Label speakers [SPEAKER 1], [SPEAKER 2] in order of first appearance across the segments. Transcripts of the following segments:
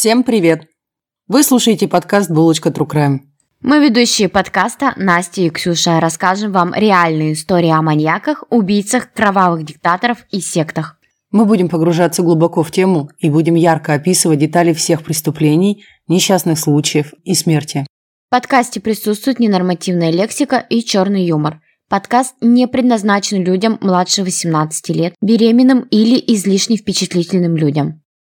[SPEAKER 1] Всем привет! Вы слушаете подкаст «Булочка True Crime».
[SPEAKER 2] Мы ведущие подкаста Настя и Ксюша расскажем вам реальные истории о маньяках, убийцах, кровавых диктаторов и сектах.
[SPEAKER 1] Мы будем погружаться глубоко в тему и будем ярко описывать детали всех преступлений, несчастных случаев и смерти.
[SPEAKER 2] В подкасте присутствует ненормативная лексика и черный юмор. Подкаст не предназначен людям младше 18 лет, беременным или излишне впечатлительным людям.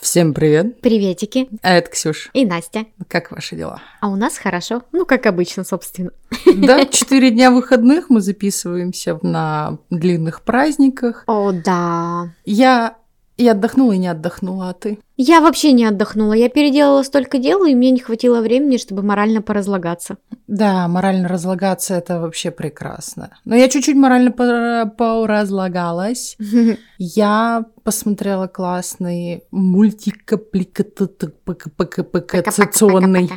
[SPEAKER 3] Всем привет.
[SPEAKER 2] Приветики.
[SPEAKER 3] А это Ксюш.
[SPEAKER 2] И Настя.
[SPEAKER 3] Как ваши дела?
[SPEAKER 2] А у нас хорошо. Ну, как обычно, собственно.
[SPEAKER 3] Да, четыре дня выходных мы записываемся на длинных праздниках.
[SPEAKER 2] О, да.
[SPEAKER 3] Я и отдохнула, и не отдохнула, а ты?
[SPEAKER 2] Я вообще не отдохнула. Я переделала столько дел, и мне не хватило времени, чтобы морально поразлагаться.
[SPEAKER 3] Да, морально разлагаться это вообще прекрасно. Но я чуть-чуть морально пора- поразлагалась. Я посмотрела классный мультикапликационный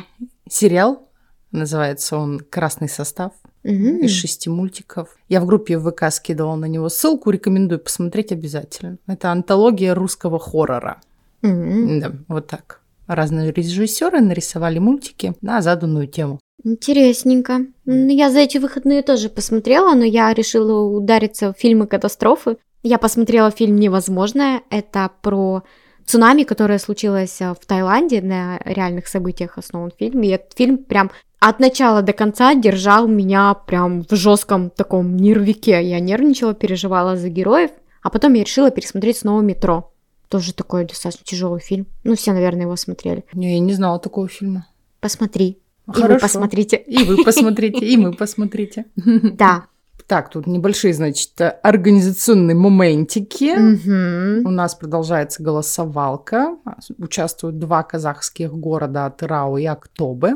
[SPEAKER 3] сериал. Называется он «Красный состав»
[SPEAKER 2] Мгм.
[SPEAKER 3] из шести мультиков. Я в группе в ВК скидывала на него ссылку, рекомендую посмотреть обязательно. Это антология русского хоррора.
[SPEAKER 2] Мгм.
[SPEAKER 3] Да, вот так. Разные режиссеры нарисовали мультики на заданную тему.
[SPEAKER 2] Интересненько. Я за эти выходные тоже посмотрела, но я решила удариться в фильмы катастрофы. Я посмотрела фильм «Невозможное». Это про цунами, которое случилось а, в Таиланде, на реальных событиях основан фильм. И этот фильм прям от начала до конца держал меня прям в жестком таком нервике. Я нервничала, переживала за героев. А потом я решила пересмотреть снова «Метро». Тоже такой достаточно тяжелый фильм. Ну, все, наверное, его смотрели.
[SPEAKER 3] Не, Я не знала такого фильма.
[SPEAKER 2] Посмотри. И вы
[SPEAKER 3] Хорошо.
[SPEAKER 2] посмотрите.
[SPEAKER 3] И вы посмотрите, и мы посмотрите.
[SPEAKER 2] Да.
[SPEAKER 3] Так, тут небольшие, значит, организационные моментики.
[SPEAKER 2] Мгм.
[SPEAKER 3] У нас продолжается голосовалка. Участвуют два казахских города Атырау и Актобе.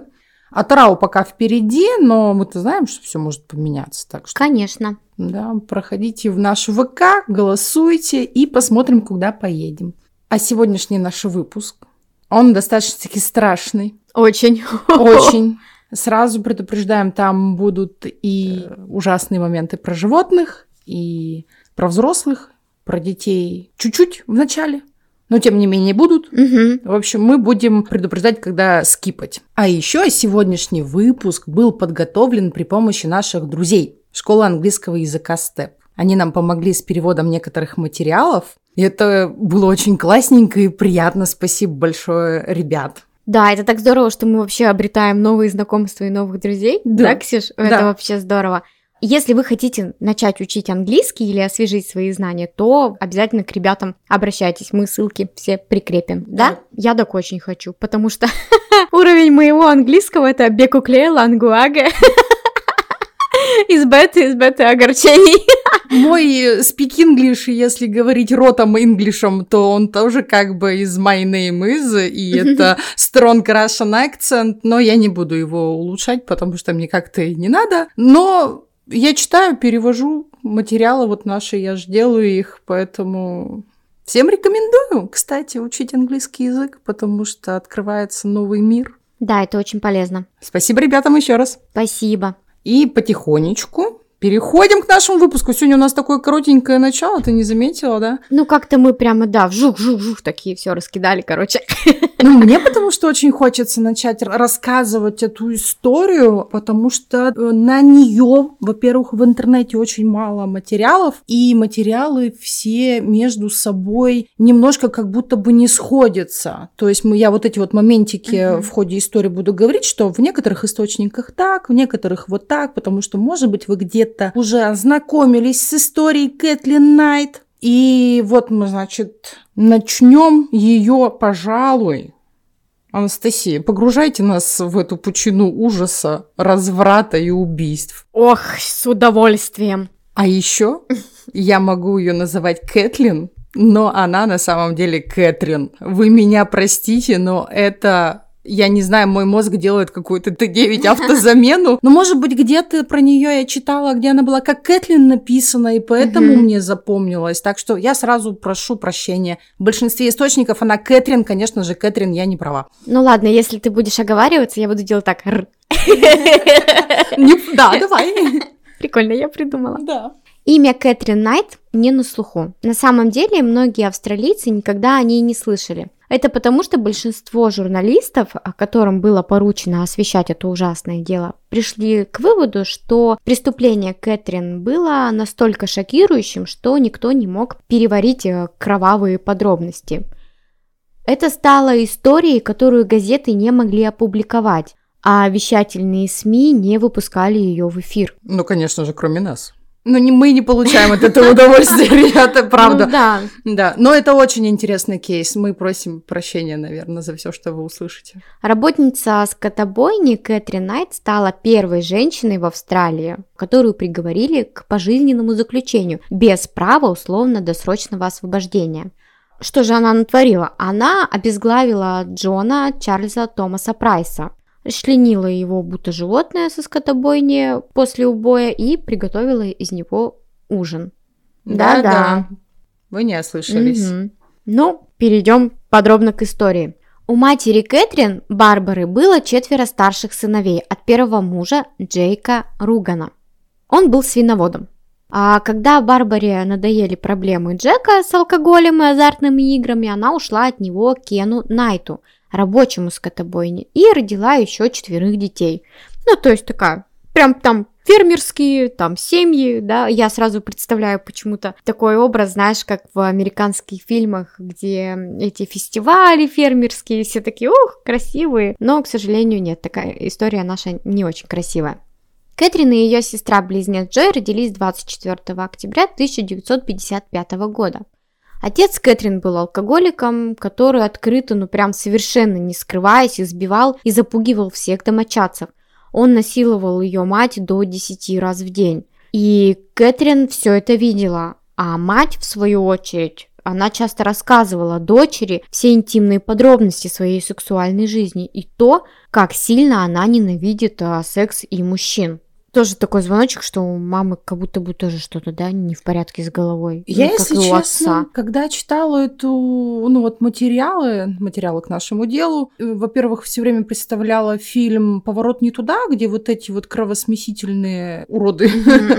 [SPEAKER 3] Атырау пока впереди, но мы-то знаем, что все может поменяться. Так что,
[SPEAKER 2] Конечно.
[SPEAKER 3] да, проходите в наш ВК, голосуйте и посмотрим, куда поедем. А сегодняшний наш выпуск, он достаточно-таки страшный.
[SPEAKER 2] Очень.
[SPEAKER 3] Очень. Сразу предупреждаем, там будут и ужасные моменты про животных, и про взрослых, про детей чуть-чуть в начале, но тем не менее будут.
[SPEAKER 2] Мгм.
[SPEAKER 3] В общем, мы будем предупреждать, когда скипать. А еще сегодняшний выпуск был подготовлен при помощи наших друзей школы английского языка СТЕП. Они нам помогли с переводом некоторых материалов. И это было очень классненько и приятно. Спасибо большое, ребят.
[SPEAKER 2] Да, это так здорово, что мы вообще обретаем новые знакомства и новых друзей.
[SPEAKER 3] Да.
[SPEAKER 2] Да, Ксюш?
[SPEAKER 3] Да.
[SPEAKER 2] Это вообще здорово. Если вы хотите начать учить английский или освежить свои знания, то обязательно к ребятам обращайтесь. Мы ссылки все прикрепим. Да?
[SPEAKER 3] Да.
[SPEAKER 2] Я так очень хочу, потому что уровень моего английского это бекукле лангуаге. Из беты, из беты огорчений.
[SPEAKER 3] Мой speak English, если говорить ротом инглишем, то он тоже как бы из my name is, и это strong Russian accent, но я не буду его улучшать, потому что мне как-то и не надо. Но я читаю, перевожу материалы вот наши, я же делаю их, поэтому всем рекомендую, кстати, учить английский язык, потому что открывается новый мир.
[SPEAKER 2] Да, это очень полезно.
[SPEAKER 3] Спасибо ребятам еще раз.
[SPEAKER 2] Спасибо.
[SPEAKER 3] И потихонечку переходим к нашему выпуску. Сегодня у нас такое коротенькое начало, ты не заметила, да?
[SPEAKER 2] Ну, как-то мы прямо, да, вжух-вжух-вжух такие все раскидали, короче.
[SPEAKER 3] Ну, мне потому что очень хочется начать рассказывать эту историю, потому что э, на нее, во-первых, в интернете очень мало материалов, и материалы все между собой немножко как будто бы не сходятся. То есть мы, я вот эти вот моментики
[SPEAKER 2] Мгм.
[SPEAKER 3] в ходе истории буду говорить, что в некоторых источниках так, в некоторых вот так, потому что, может быть, вы где-то уже ознакомились с историей Кэтлин Найт, и вот мы, значит, начнем ее, пожалуй. Анастасия, погружайте нас в эту пучину ужаса, разврата и убийств.
[SPEAKER 2] Ох, с удовольствием.
[SPEAKER 3] А еще я могу ее называть Кэтлин, но она на самом деле Кэтрин. Вы меня простите, но это Я не знаю, мой мозг делает какую-то Т9 автозамену. Но, может быть, где-то про нее я читала, где она была как Кэтлин написана, и поэтому мне запомнилось. Так что я сразу прошу прощения. В большинстве источников она Кэтрин, конечно же, Кэтрин, я не права.
[SPEAKER 2] Ну ладно, если ты будешь оговариваться, я буду делать так.
[SPEAKER 3] Да, давай.
[SPEAKER 2] Прикольно, я придумала.
[SPEAKER 3] Да.
[SPEAKER 2] Имя Кэтрин Найт не на слуху. На самом деле, многие австралийцы никогда о ней не слышали. Это потому, что большинство журналистов, которым было поручено освещать это ужасное дело, пришли к выводу, что преступление Кэтрин было настолько шокирующим, что никто не мог переварить э, кровавые подробности. Это стало историей, которую газеты не могли опубликовать, а вещательные СМИ не выпускали ее в эфир.
[SPEAKER 3] Ну, конечно же, кроме нас. Но не, мы не получаем от этого удовольствия, ребята, правда.
[SPEAKER 2] Ну, да.
[SPEAKER 3] Да, но это очень интересный кейс. Мы просим прощения, наверное, за все, что вы услышите.
[SPEAKER 2] Работница скотобойни Кэтрин Найт стала первой женщиной в Австралии, которую приговорили к пожизненному заключению без права условно-досрочного освобождения. Что же она натворила? Она обезглавила Джона Чарльза Томаса Прайса – расчленила его будто животное со скотобойни после убоя и приготовила из него ужин.
[SPEAKER 3] Да-да. Вы не ослышались.
[SPEAKER 2] Угу. Ну, перейдем подробно к истории. У матери Кэтрин, Барбары, было четверо старших сыновей от первого мужа Джейка Ругана. Он был свиноводом. А когда Барбаре надоели проблемы Джека с алкоголем и азартными играми, она ушла от него к Кену Найту – рабочему скотобойне, и родила еще четверых детей. Ну, то есть такая, прям там фермерские, там семьи, да, я сразу представляю почему-то такой образ, знаешь, как в американских фильмах, где эти фестивали фермерские, все такие, ух, красивые, но, к сожалению, нет, такая история наша не очень красивая. Кэтрин и ее сестра-близнец Джой родились 24 октября 1955 года. Отец Кэтрин был алкоголиком, который открыто, ну прям совершенно не скрываясь, избивал и запугивал всех домочадцев. Он насиловал ее мать до 10 раз в день. И Кэтрин все это видела, а мать, в свою очередь, она часто рассказывала дочери все интимные подробности своей сексуальной жизни и то, как сильно она ненавидит а, секс и мужчин тоже такой звоночек, что у мамы как будто бы тоже что-то, да, не в порядке с головой.
[SPEAKER 3] Я, ну, если честно, отца. когда читала эту, ну вот материалы, материалы к нашему делу, э, во-первых, все время представляла фильм «Поворот не туда», где вот эти вот кровосмесительные уроды,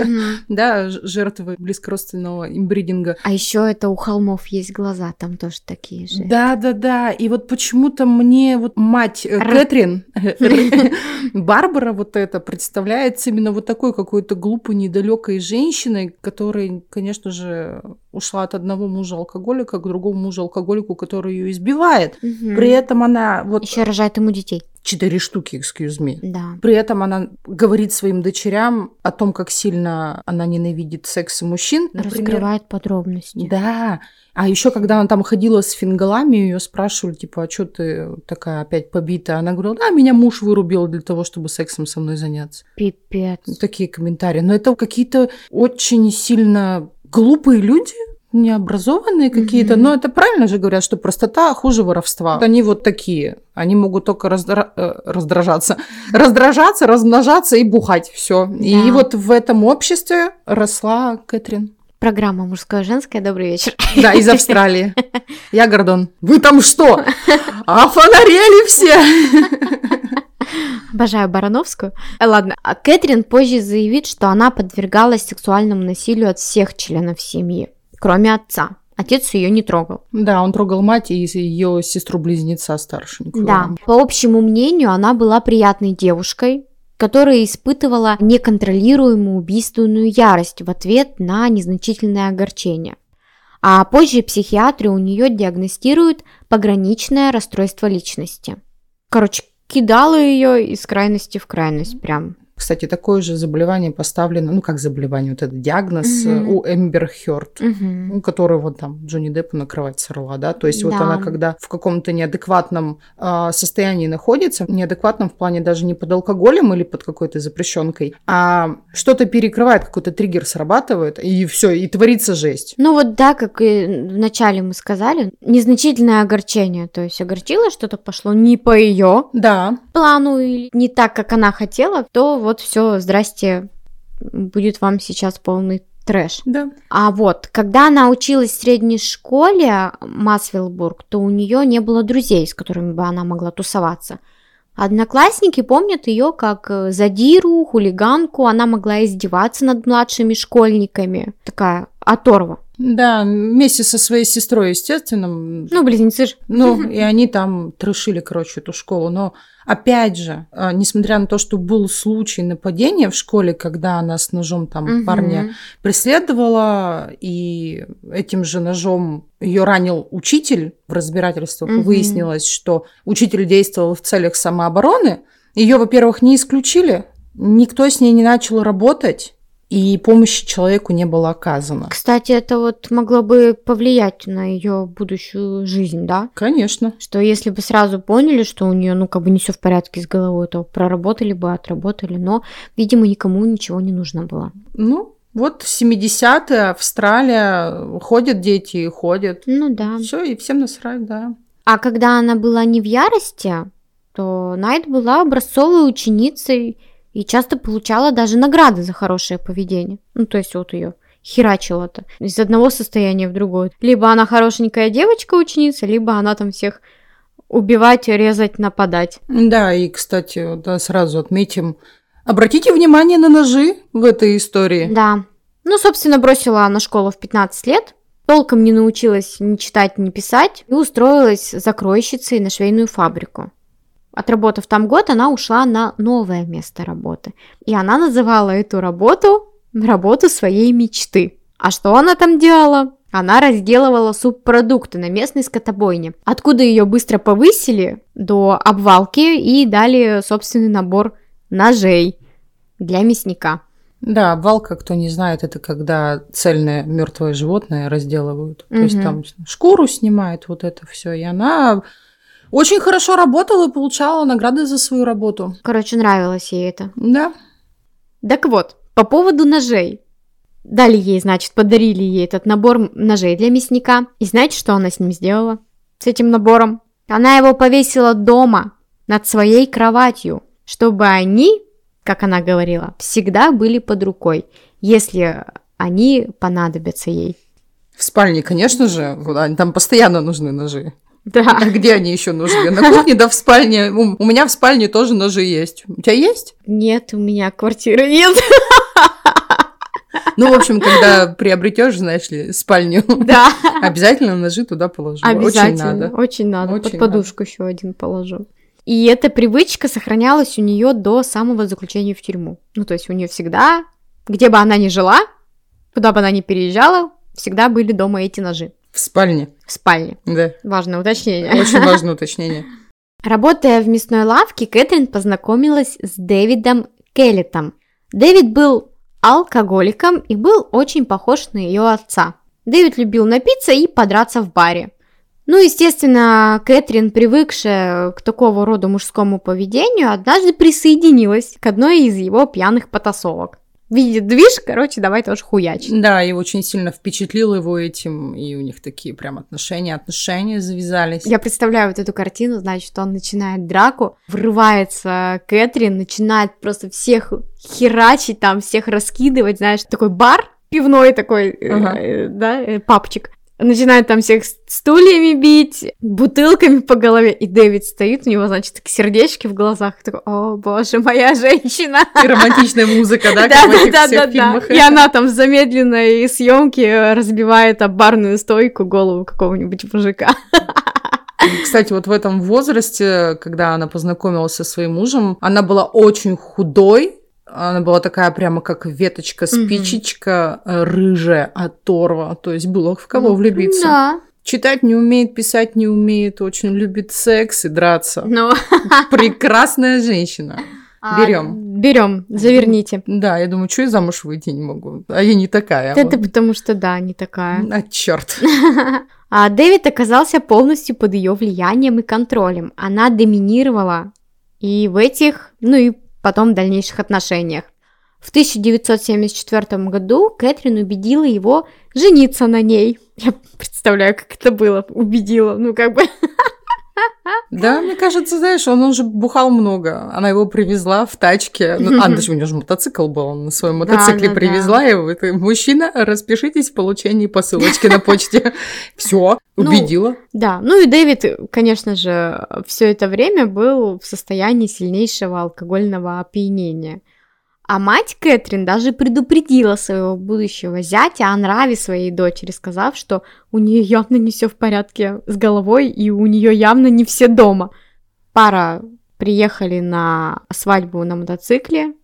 [SPEAKER 3] да, жертвы близкородственного имбридинга.
[SPEAKER 2] А еще это у холмов есть глаза, там тоже такие же.
[SPEAKER 3] Да, да, да. И вот почему-то мне вот мать э, Кэтрин, Барбара вот это представляется именно именно вот такой какой-то глупой, недалекой женщиной, которая, конечно же, ушла от одного мужа алкоголика к другому мужу алкоголику, который ее избивает. Угу. При этом она вот...
[SPEAKER 2] Еще рожает ему детей.
[SPEAKER 3] Четыре штуки, excuse me.
[SPEAKER 2] Да.
[SPEAKER 3] При этом она говорит своим дочерям о том, как сильно она ненавидит секс и мужчин.
[SPEAKER 2] Например. Раскрывает подробности.
[SPEAKER 3] Да. А еще когда она там ходила с фингалами, ее спрашивали, типа, а что ты такая опять побитая? Она говорила, да, меня муж вырубил для того, чтобы сексом со мной заняться.
[SPEAKER 2] Пипец.
[SPEAKER 3] Такие комментарии. Но это какие-то очень сильно глупые люди, необразованные какие-то, mm-hmm. но это правильно же говорят, что простота хуже воровства. Они вот такие, они могут только раздра... Э, раздражаться, раздражаться, размножаться и бухать, все. Да. И вот в этом обществе росла Кэтрин.
[SPEAKER 2] Программа «Мужское-женское». Добрый вечер.
[SPEAKER 3] Да, из Австралии. Я Гордон. Вы там что? Офонарели все!
[SPEAKER 2] Обожаю Барановскую. Э, ладно, а Кэтрин позже заявит, что она подвергалась сексуальному насилию от всех членов семьи, кроме отца. Отец ее не трогал.
[SPEAKER 3] Да, он трогал мать и ее сестру-близнеца старшенькую.
[SPEAKER 2] Да, по общему мнению, она была приятной девушкой, которая испытывала неконтролируемую убийственную ярость в ответ на незначительное огорчение. А позже психиатры у нее диагностируют пограничное расстройство личности. Короче, кидала ее из крайности в крайность прям.
[SPEAKER 3] Кстати, такое же заболевание поставлено, ну как заболевание, вот этот диагноз
[SPEAKER 2] Мгм.
[SPEAKER 3] у Эмбер Хёрд. Который вот там Джонни Деппу на кровать сорвала, да, то есть вот
[SPEAKER 2] Да.
[SPEAKER 3] она когда в каком-то неадекватном а, состоянии находится, неадекватном в плане даже не под алкоголем или под какой-то запрещенкой, а что-то перекрывает, какой-то триггер срабатывает, и все, и творится жесть.
[SPEAKER 2] Ну вот да, как и вначале мы сказали, незначительное огорчение, то есть огорчило, что-то пошло не по ее
[SPEAKER 3] Да,
[SPEAKER 2] плану или не так, как она хотела, то вот все, здрасте, будет вам сейчас полный трэш.
[SPEAKER 3] да.
[SPEAKER 2] А вот, когда она училась в средней школе Масвилбург, то у нее не было друзей, с которыми бы она могла тусоваться. Одноклассники помнят ее как э, задиру, хулиганку, она могла издеваться над младшими школьниками. Такая оторва.
[SPEAKER 3] Да, вместе со своей сестрой, естественно.
[SPEAKER 2] Ну, близнецы же.
[SPEAKER 3] Ну, и они там трешили, короче, эту школу. Но, опять же, а, несмотря на то, что был случай нападения в школе, когда она с ножом там
[SPEAKER 2] Мгм.
[SPEAKER 3] парня преследовала, и этим же ножом ее ранил учитель в разбирательствах.
[SPEAKER 2] Мгм.
[SPEAKER 3] Выяснилось, что учитель действовал в целях самообороны. Ее, во-первых, не исключили, никто с ней не начал работать, и помощи человеку не было оказано.
[SPEAKER 2] Кстати, это вот могло бы повлиять на ее будущую жизнь, да?
[SPEAKER 3] Конечно.
[SPEAKER 2] Что если бы сразу поняли, что у нее, ну, как бы не все в порядке с головой, то проработали бы, отработали, но, видимо, никому ничего не нужно было.
[SPEAKER 3] Ну, вот 70-е, Австралия, ходят дети и ходят.
[SPEAKER 2] Ну да.
[SPEAKER 3] Все, и всем насрать, да.
[SPEAKER 2] А когда она была не в ярости, то Найт была образцовой ученицей и часто получала даже награды за хорошее поведение. Ну, то есть вот ее херачило-то из одного состояния в другое. Либо она хорошенькая девочка-ученица, либо она там всех убивать, резать, нападать.
[SPEAKER 3] Да, и, кстати, да, сразу отметим, обратите внимание на ножи в этой истории.
[SPEAKER 2] Да. Ну, собственно, бросила она школу в 15 лет, толком не научилась ни читать, ни писать, и устроилась закройщицей на швейную фабрику. Отработав там год, она ушла на новое место работы. И она называла эту работу работу своей мечты. А что она там делала? Она разделывала субпродукты на местной скотобойне, откуда ее быстро повысили до обвалки и дали собственный набор ножей для мясника.
[SPEAKER 3] Да, обвалка, кто не знает, это когда цельное мертвое животное разделывают. То есть там шкуру снимают, вот это все. И она очень хорошо работала и получала награды за свою работу.
[SPEAKER 2] Короче, нравилось ей это.
[SPEAKER 3] Да.
[SPEAKER 2] Так вот, по поводу ножей. Дали ей, значит, подарили ей этот набор ножей для мясника. И знаете, что она с ним сделала? С этим набором? Она его повесила дома, над своей кроватью, чтобы они, как она говорила, всегда были под рукой, если они понадобятся ей.
[SPEAKER 3] В спальне, конечно же, там постоянно нужны ножи.
[SPEAKER 2] Да.
[SPEAKER 3] А где они еще нужны? На кухне, да в спальне. У у меня в спальне тоже ножи есть. У тебя есть?
[SPEAKER 2] Нет, у меня квартиры нет.
[SPEAKER 3] Ну, в общем, когда приобретешь, знаешь ли, спальню,
[SPEAKER 2] Да.
[SPEAKER 3] обязательно ножи туда положу. Очень
[SPEAKER 2] Обязательно.
[SPEAKER 3] надо.
[SPEAKER 2] Очень надо.
[SPEAKER 3] Очень
[SPEAKER 2] Под подушку еще один положу. И эта привычка сохранялась у нее до самого заключения в тюрьму. Ну, то есть у нее всегда, где бы она ни жила, куда бы она ни переезжала, всегда были дома эти ножи.
[SPEAKER 3] В спальне,
[SPEAKER 2] В спальне.
[SPEAKER 3] да.
[SPEAKER 2] Важное уточнение.
[SPEAKER 3] Очень важное уточнение.
[SPEAKER 2] Работая в мясной лавке, Кэтрин познакомилась с Дэвидом Келлетом. Дэвид был алкоголиком и был очень похож на ее отца. Дэвид любил напиться и подраться в баре. Ну, естественно, Кэтрин, привыкшая к такого рода мужскому поведению, однажды присоединилась к одной из его пьяных потасовок. Видит движ, короче, давай тоже хуячить.
[SPEAKER 3] Да, и очень сильно впечатлил его этим, и у них такие прям отношения, отношения завязались.
[SPEAKER 2] Я представляю вот эту картину, значит, он начинает драку, врывается Кэтрин, начинает просто всех херачить, там, всех раскидывать, знаешь, такой бар пивной такой, э,
[SPEAKER 3] Ага.
[SPEAKER 2] э, да, э, папчик. Начинает там всех стульями бить, бутылками по голове, и Дэвид стоит, у него, значит, сердечки в глазах, такой, о, боже, моя женщина.
[SPEAKER 3] И романтичная музыка, да,
[SPEAKER 2] Да, да, да, да, да. И она там в замедленной съемке разбивает об барную стойку голову какого-нибудь мужика.
[SPEAKER 3] Кстати, вот в этом возрасте, когда она познакомилась со своим мужем, она была очень худой, она была такая прямо как веточка, спичечка, э, рыжая, оторва. То есть было в кого влюбиться.
[SPEAKER 2] Да.
[SPEAKER 3] Читать не умеет, писать не умеет, очень любит секс и драться.
[SPEAKER 2] Ну,
[SPEAKER 3] Прекрасная женщина. Берем.
[SPEAKER 2] А, берем, заверните.
[SPEAKER 3] Да, я думаю, что я замуж выйти не могу. А я не такая.
[SPEAKER 2] Это потому что, да, не такая.
[SPEAKER 3] А, черт.
[SPEAKER 2] А Дэвид оказался полностью под ее влиянием и контролем. Она доминировала и в этих, ну и потом в дальнейших отношениях. В 1974 году Кэтрин убедила его жениться на ней. Я представляю, как это было. Убедила. Ну, как бы...
[SPEAKER 3] Да, мне кажется, знаешь, он уже бухал много. Она его привезла в тачке. Ну, а, даже у него же мотоцикл был, он на своем мотоцикле
[SPEAKER 2] да,
[SPEAKER 3] привезла
[SPEAKER 2] да.
[SPEAKER 3] его. Это, Мужчина, распишитесь в получении посылочки на почте. Все,
[SPEAKER 2] Ну,
[SPEAKER 3] убедила.
[SPEAKER 2] Да, ну и Дэвид, конечно же, все это время был в состоянии сильнейшего алкогольного опьянения. А мать Кэтрин даже предупредила своего будущего зятя о нраве своей дочери, сказав, что у нее явно не все в порядке с головой и у нее явно не все дома. Пара приехали на свадьбу на мотоцикле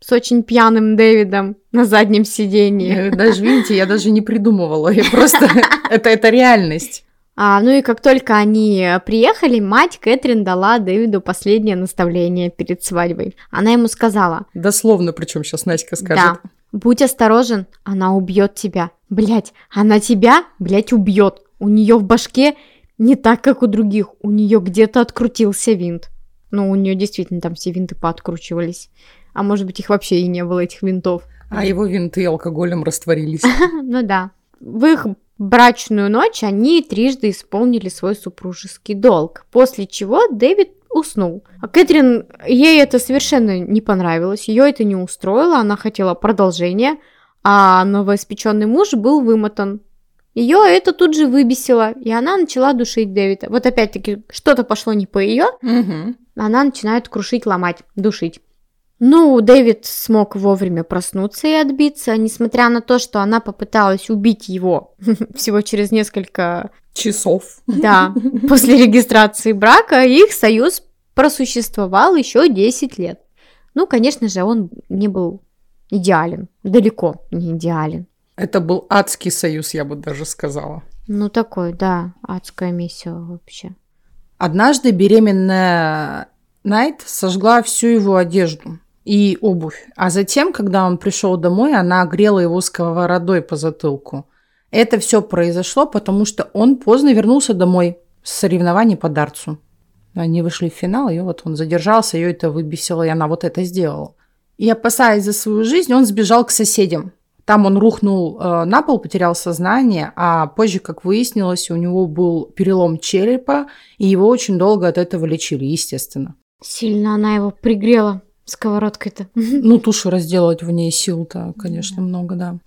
[SPEAKER 2] с очень пьяным Дэвидом на заднем сиденье.
[SPEAKER 3] Я Даже, видите, я даже не придумывала. Я просто... Это, это реальность.
[SPEAKER 2] А, ну и как только они приехали, мать Кэтрин дала Дэвиду последнее наставление перед свадьбой. Она ему сказала,
[SPEAKER 3] Дословно, причем сейчас Настя скажет.
[SPEAKER 2] да, будь осторожен, она убьет тебя. Блять, она тебя, блять, убьет. У нее в башке не так, как у других. У нее где-то открутился винт. Ну, у нее действительно там все винты пооткручивались. А может быть, их вообще и не было, этих винтов.
[SPEAKER 3] А его винты алкоголем растворились.
[SPEAKER 2] Ну да. В их брачную ночь они трижды исполнили свой супружеский долг, после чего Дэвид уснул. А Кэтрин, ей это совершенно не понравилось, ее это не устроило, она хотела продолжения, а новоиспеченный муж был вымотан. Ее это тут же выбесило, и она начала душить Дэвида. Вот опять-таки, что-то пошло не по ее,
[SPEAKER 3] Мгм.
[SPEAKER 2] она начинает крушить, ломать, душить. Ну, Дэвид смог вовремя проснуться и отбиться, несмотря на то, что она попыталась убить его всего через несколько,
[SPEAKER 3] Часов.
[SPEAKER 2] да, после регистрации брака, их союз просуществовал еще 10 лет. Ну, конечно же, он не был идеален, далеко не идеален.
[SPEAKER 3] Это был адский союз, я бы даже сказала.
[SPEAKER 2] Ну, такой, да, адская миссия вообще.
[SPEAKER 3] Однажды беременная Найт сожгла всю его одежду и обувь, а затем, когда он пришел домой, она огрела его сковородой по затылку. Это все произошло, потому что он поздно вернулся домой с соревнований по дартсу. Они вышли в финал, и вот он задержался, ее это выбесило, и она вот это сделала. И опасаясь за свою жизнь, он сбежал к соседям. Там он рухнул э, на пол, потерял сознание, а позже, как выяснилось, у него был перелом черепа, и его очень долго от этого лечили, естественно.
[SPEAKER 2] Сильно она его пригрела сковородкой-то.
[SPEAKER 3] Ну, тушу разделать в ней сил-то, конечно, много, да.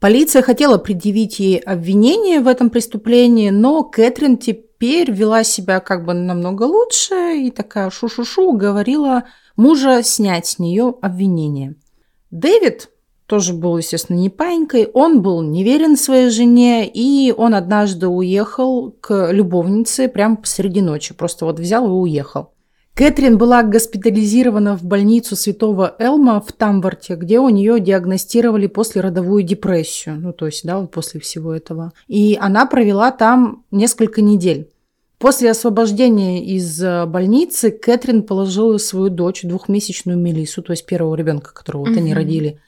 [SPEAKER 3] Полиция хотела предъявить ей обвинение в этом преступлении, но Кэтрин теперь вела себя как бы намного лучше и такая шу-шу-шу говорила мужа снять с нее обвинение. Дэвид тоже был, естественно, не паинькой, он был неверен своей жене, и он однажды уехал к любовнице прямо посреди ночи, просто вот взял и уехал. Кэтрин была госпитализирована в больницу Святого Элма в Тамборте, где у нее диагностировали послеродовую депрессию, ну то есть, да, вот после всего этого. И она провела там несколько недель. После освобождения из э, больницы Кэтрин положила свою дочь, двухмесячную Мелису, то есть первого ребенка, которого вот они родили,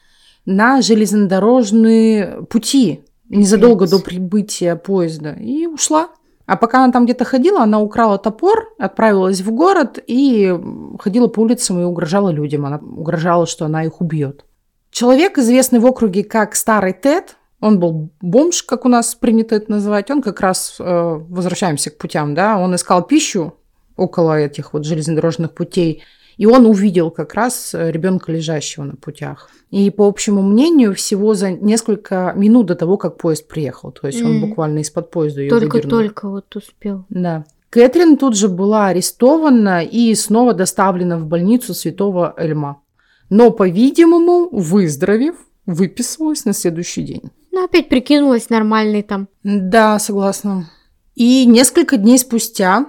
[SPEAKER 3] на железнодорожные пути незадолго до прибытия поезда и ушла. А пока она там где-то ходила, она украла топор, отправилась в город и ходила по улицам и угрожала людям. Она угрожала, что она их убьет. Человек, известный в округе как Старый Тед, он был бомж, как у нас принято это называть, он как раз, э, возвращаемся к путям, да, он искал пищу около этих вот железнодорожных путей, и он увидел как раз ребенка, лежащего на путях. И по общему мнению, всего за несколько минут до того, как поезд приехал. То есть он
[SPEAKER 2] М.
[SPEAKER 3] буквально из-под поезда ее выдернул.
[SPEAKER 2] Только-только вот успел.
[SPEAKER 3] Да. Кэтрин тут же была арестована и снова доставлена в больницу Святого Эльма. Но, по-видимому, выздоровев, выписалась на следующий день.
[SPEAKER 2] Ну, опять прикинулась нормальной там.
[SPEAKER 3] Да, согласна. И несколько дней спустя,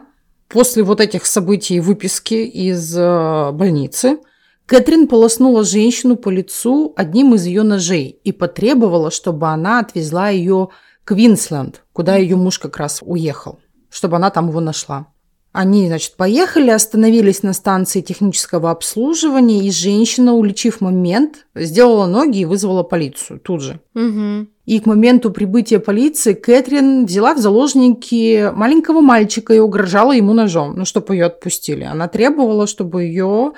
[SPEAKER 3] после вот этих событий и выписки из э, больницы, Кэтрин полоснула женщину по лицу одним из ее ножей и потребовала, чтобы она отвезла ее к Винсленд, куда ее муж как раз уехал, чтобы она там его нашла. Они, значит, поехали, остановились на станции технического обслуживания, и женщина, уличив момент, сделала ноги и вызвала полицию тут же.
[SPEAKER 2] Угу.
[SPEAKER 3] И к моменту прибытия полиции Кэтрин взяла в заложники маленького мальчика и угрожала ему ножом, ну, чтобы ее отпустили. Она требовала, чтобы ее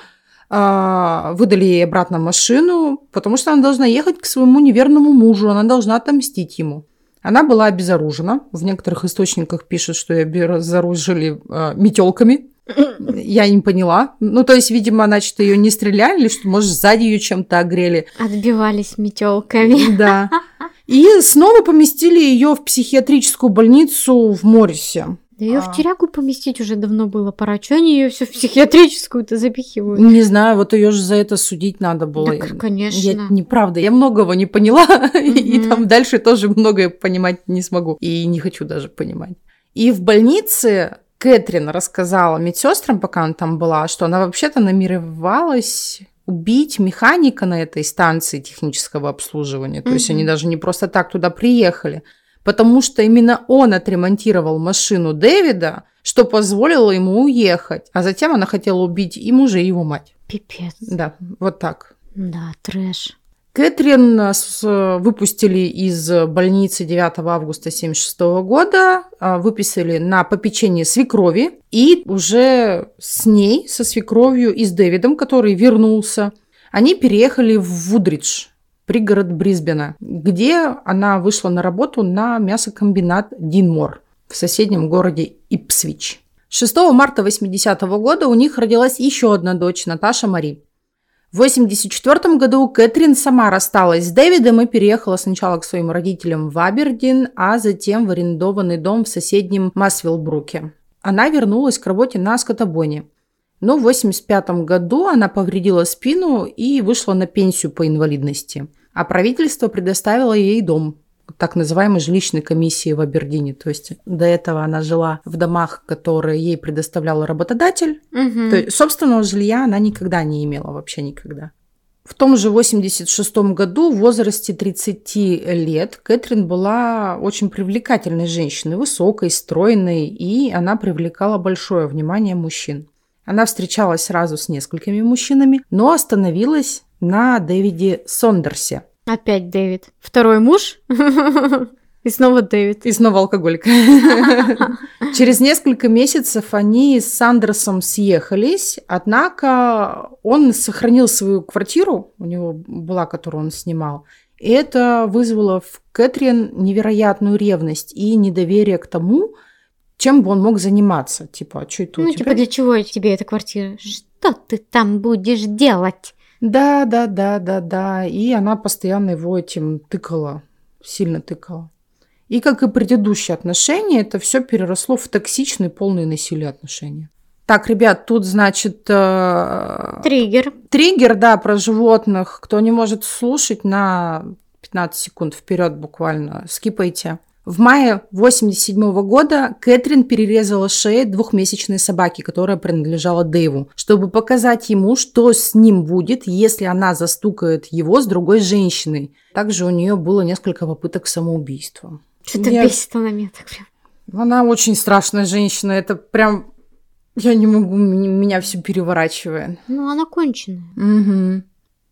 [SPEAKER 3] а, выдали ей обратно машину, потому что она должна ехать к своему неверному мужу, она должна отомстить ему. Она была обезоружена. В некоторых источниках пишут, что ее обезоружили э, метелками. Я не поняла. Ну, то есть, видимо, значит, ее не стреляли, или что, может, сзади ее чем-то огрели.
[SPEAKER 2] Отбивались метелками.
[SPEAKER 3] Да. И снова поместили ее в психиатрическую больницу в Морисе.
[SPEAKER 2] Да ее
[SPEAKER 3] А.
[SPEAKER 2] в тюрягу поместить уже давно было пора. Чё они ее все в психиатрическую-то запихивают?
[SPEAKER 3] Не знаю, вот ее же за это судить надо было.
[SPEAKER 2] Да, к- конечно.
[SPEAKER 3] Я, неправда, я многого не поняла, и там дальше тоже многое понимать не смогу. И не хочу даже понимать. И в больнице Кэтрин рассказала медсестрам, пока она там была, что она вообще-то намеревалась убить механика на этой станции технического обслуживания. То есть они даже не просто так туда приехали. Потому что именно он отремонтировал машину Дэвида, что позволило ему уехать. А затем она хотела убить и мужа, и его мать.
[SPEAKER 2] Пипец.
[SPEAKER 3] Да, вот так.
[SPEAKER 2] Да, трэш.
[SPEAKER 3] Кэтрин э, с- выпустили из больницы 9 августа 1976 года, а, выписали на попечение свекрови, и уже с ней, со свекровью и с Дэвидом, который вернулся, они переехали в Вудридж, пригород Брисбена, где она вышла на работу на мясокомбинат Динмор в соседнем городе Ипсвич. 6 марта 80 года у них родилась еще одна дочь, Наташа Мари. В 1984 году Кэтрин сама рассталась с Дэвидом и переехала сначала к своим родителям в Абердин, а затем в арендованный дом в соседнем Масвиллбруке. Она вернулась к работе на скотобойне. Но в 1985 году она повредила спину и вышла на пенсию по инвалидности. А правительство предоставило ей дом, так называемой жилищной комиссии в Абердине. То есть до этого она жила в домах, которые ей предоставлял работодатель,
[SPEAKER 2] Мгм.
[SPEAKER 3] то есть собственного жилья она никогда не имела, вообще никогда. В том же 86 году, в возрасте 30 лет, Кэтрин была очень привлекательной женщиной, высокой, стройной, и она привлекала большое внимание мужчин. Она встречалась сразу с несколькими мужчинами, но остановилась на Дэвиде Сондерсе.
[SPEAKER 2] Опять Дэвид. Второй муж. И снова Дэвид.
[SPEAKER 3] И снова алкоголик. Через несколько месяцев они с Сандерсом съехались, однако он сохранил свою квартиру, у него была, которую он снимал, и это вызвало в Кэтрин невероятную ревность и недоверие к тому, чем бы он мог заниматься. Типа, а что это у
[SPEAKER 2] Ну,
[SPEAKER 3] тебя?
[SPEAKER 2] типа, для чего тебе эта квартира? Что ты там будешь делать?
[SPEAKER 3] Да, да, да, да, да. И она постоянно его этим тыкала, сильно тыкала. И как и предыдущие отношения, это все переросло в токсичные, полные насилия отношения. Так, ребят, тут, значит, э,
[SPEAKER 2] Триггер.
[SPEAKER 3] триггер, да, про животных. Кто не может слушать, на 15 секунд вперед буквально скипайте. В мае 87 года Кэтрин перерезала шею двухмесячной собаки, которая принадлежала Дэйву, чтобы показать ему, что с ним будет, если она застукает его с другой женщиной. Также у нее было несколько попыток самоубийства.
[SPEAKER 2] Что-то
[SPEAKER 3] Я-
[SPEAKER 2] бесит она меня так прям.
[SPEAKER 3] Она очень страшная женщина, это прям... Я не могу, меня все переворачивает.
[SPEAKER 2] Ну, она конченая.
[SPEAKER 3] Мгм.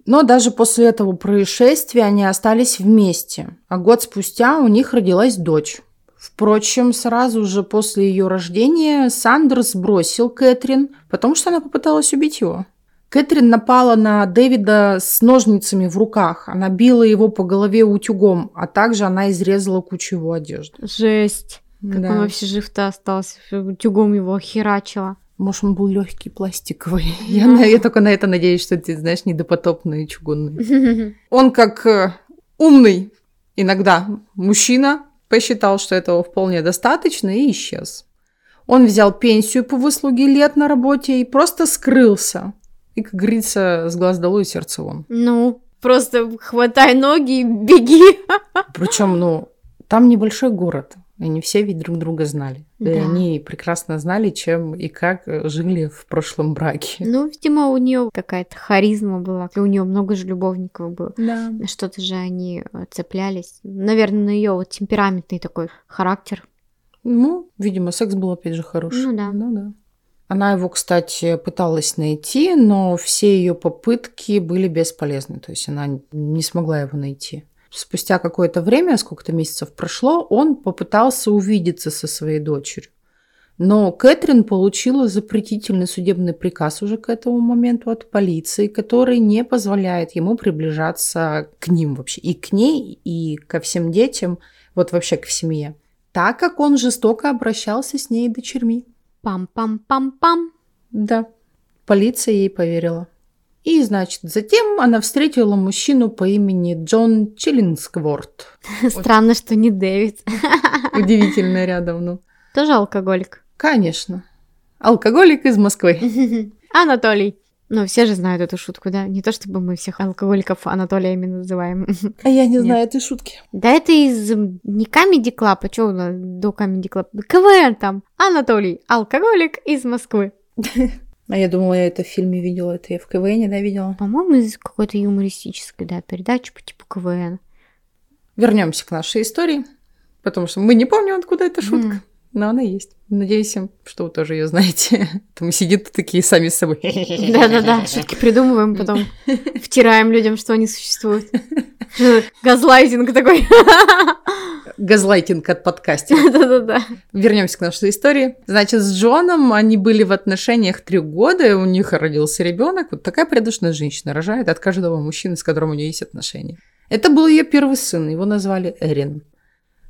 [SPEAKER 3] Но даже после этого происшествия они остались вместе, а год спустя у них родилась дочь. Впрочем, сразу же после ее рождения Сандерс бросил Кэтрин, потому что она попыталась убить его. Кэтрин напала на Дэвида с ножницами в руках. Она била его по голове утюгом, а также она изрезала кучу его одежды.
[SPEAKER 2] Жесть. Как
[SPEAKER 3] Да.
[SPEAKER 2] он вообще жив-то остался. Утюгом его херачила.
[SPEAKER 3] Может, он был легкий, пластиковый. Я, на- я только на это надеюсь, что ты знаешь, недопотопный чугунный. Он как э, умный иногда мужчина посчитал, что этого вполне достаточно и исчез. Он взял пенсию по выслуге лет на работе и просто скрылся. И, как говорится, с глаз долой сердце вон.
[SPEAKER 2] Ну, просто хватай ноги и беги.
[SPEAKER 3] Причем, ну, там небольшой город. И не все ведь друг друга знали. И
[SPEAKER 2] Да.
[SPEAKER 3] они прекрасно знали, чем и как э, жили в прошлом браке.
[SPEAKER 2] Ну, видимо, у нее какая-то харизма была. И у нее много же любовников было.
[SPEAKER 3] Да.
[SPEAKER 2] На Что-то же они э, цеплялись. Наверное, на ее вот темпераментный такой характер.
[SPEAKER 3] Ну, видимо, секс был опять же хороший.
[SPEAKER 2] Ну да.
[SPEAKER 3] Ну да. Она его, кстати, пыталась найти, но все ее попытки были бесполезны. То есть она не смогла его найти. Спустя какое-то время, сколько-то месяцев прошло, он попытался увидеться со своей дочерью. Но Кэтрин получила запретительный судебный приказ уже к этому моменту от полиции, который не позволяет ему приближаться к ним вообще. И к ней, и ко всем детям, вот вообще к семье. Так как он жестоко обращался с ней и дочерьми.
[SPEAKER 2] Пам-пам-пам-пам.
[SPEAKER 3] Да, полиция ей поверила. И, значит, затем она встретила мужчину по имени Джон Чиллингсворт.
[SPEAKER 2] Странно, что не Дэвид.
[SPEAKER 3] Удивительно рядом, ну.
[SPEAKER 2] Тоже алкоголик.
[SPEAKER 3] Конечно. Алкоголик из Москвы.
[SPEAKER 2] Анатолий. Ну, все же знают эту шутку, да? Не то чтобы мы всех алкоголиков Анатолиями называем.
[SPEAKER 3] А я не знаю этой шутки.
[SPEAKER 2] Да это из не Comedy Club, а что у нас до Comedy Club? КВН там. Анатолий, алкоголик из Москвы.
[SPEAKER 3] А я думала, я это в фильме видела, это я в КВН, да, видела?
[SPEAKER 2] По-моему, из какой-то юмористической, да, передачи по типу КВН.
[SPEAKER 3] Вернемся к нашей истории, потому что мы не помним, откуда эта шутка. Mm. Но она есть. Надеюсь, что вы тоже ее знаете. Там сидят такие сами с собой.
[SPEAKER 2] Да-да-да, шутки придумываем, потом втираем людям, что они существуют. Газлайтинг такой.
[SPEAKER 3] Газлайтинг от подкастера.
[SPEAKER 2] Да-да-да.
[SPEAKER 3] Вернемся к нашей истории. Значит, с Джоном они были в отношениях три года, и у них родился ребенок. Вот такая предушная женщина рожает от каждого мужчины, с которым у нее есть отношения. Это был ее первый сын, его назвали Эрин.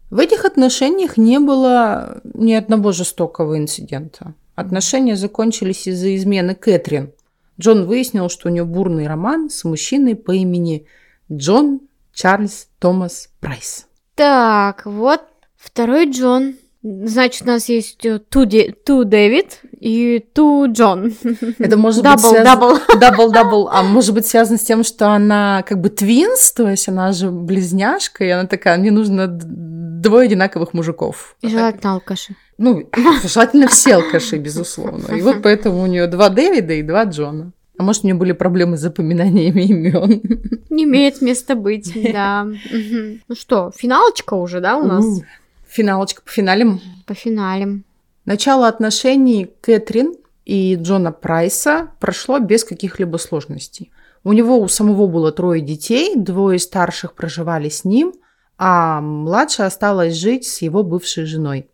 [SPEAKER 3] В этих отношениях не было ни одного жестокого инцидента. Отношения закончились из-за измены Кэтрин. Джон выяснил, что у него бурный роман с мужчиной по имени Джон Чарльз Томас Прайс.
[SPEAKER 2] Так, вот второй Джон. Значит, у нас есть э, two, D, two Дэвид и two Джон.
[SPEAKER 3] Это может
[SPEAKER 2] double,
[SPEAKER 3] быть связано...
[SPEAKER 2] Double,
[SPEAKER 3] double. Double, А может быть связано с тем, что она как бы twins, то есть она же близняшка, и она такая, мне нужно двое одинаковых мужиков.
[SPEAKER 2] И желательно алкаши.
[SPEAKER 3] Ну, желательно все алкаши, безусловно. И вот поэтому у нее два Дэвида и два Джона. А может, у нее были проблемы с запоминаниями имен?
[SPEAKER 2] Не имеет места быть, да. Ну что, финалочка уже, да, у нас?
[SPEAKER 3] Финалочка по финалям.
[SPEAKER 2] По финалям.
[SPEAKER 3] Начало отношений Кэтрин и Джона Прайса прошло без каких-либо сложностей. У него у самого было трое детей, двое старших проживали с ним, а младшая осталась жить с его бывшей женой.